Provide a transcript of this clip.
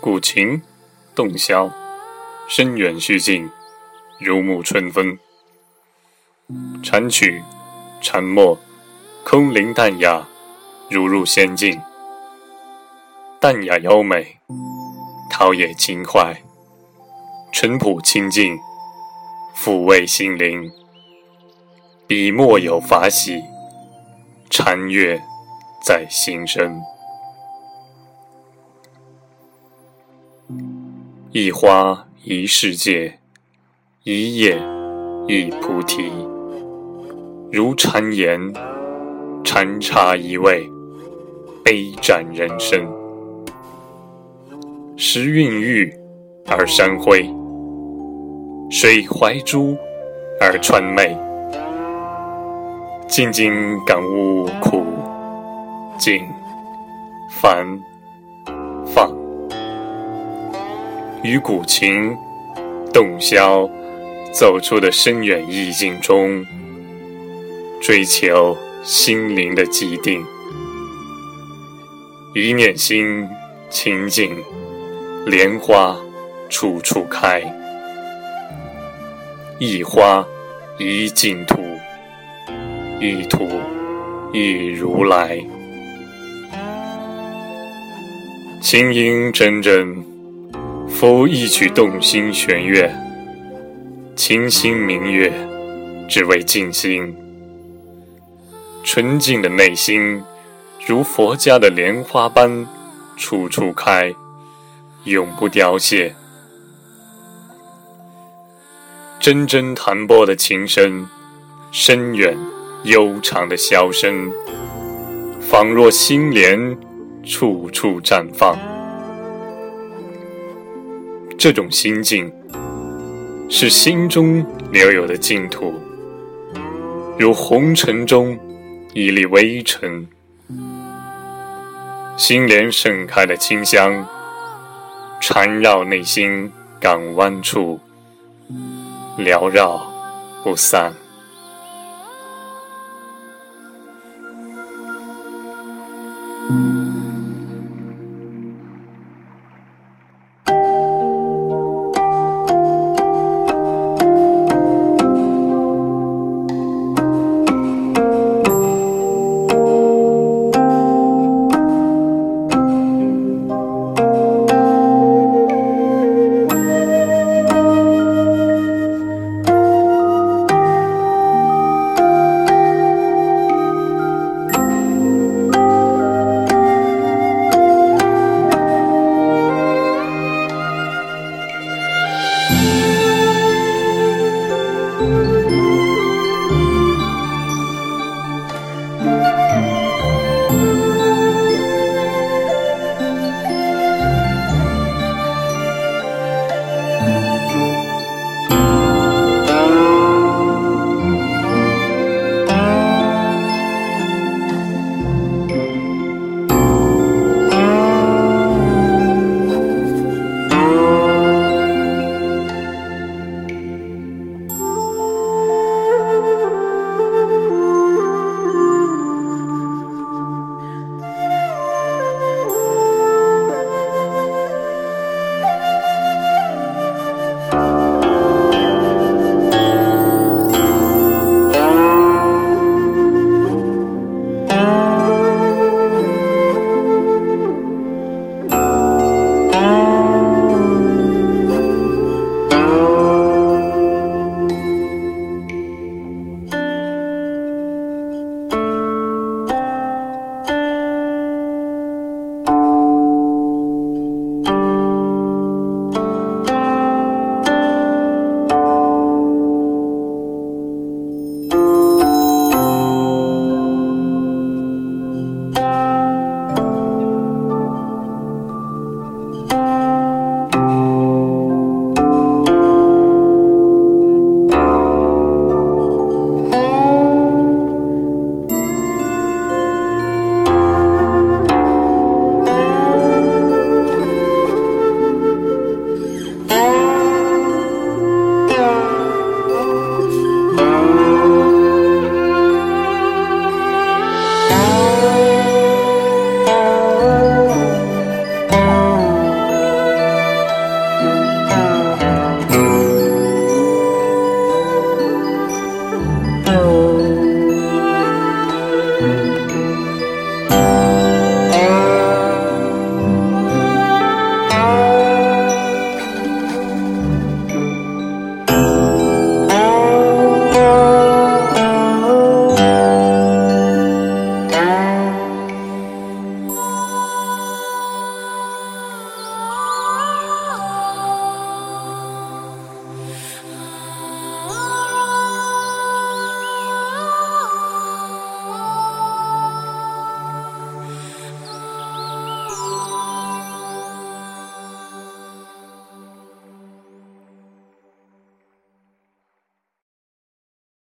古琴，洞箫，深远虚静，如沐春风。禅曲，禅默，空灵淡雅，如入仙境。淡雅优美，陶冶情怀，淳朴清净，抚慰心灵。笔墨有法喜，禅悦在心生。一花一世界，一叶一菩提。如禅言，禅茶一味，杯盏人生。时韵郁而山辉，水怀珠而川媚。静静感悟苦、静、烦、放。于古琴、洞箫奏出的深远意境中，追求心灵的寂定。一念心清净，莲花处处开。一花一净土，一土一如来。清音真真。佛一曲动心弦乐，清心明月，只为静心。纯净的内心，如佛家的莲花般，处处开，永不凋谢。真真弹拨的琴声，深远悠长的箫声，仿若心莲，处处绽放。这种心境，是心中留有的净土，如红尘中一粒微尘。心莲盛开的清香，缠绕内心港湾处，缭绕不散。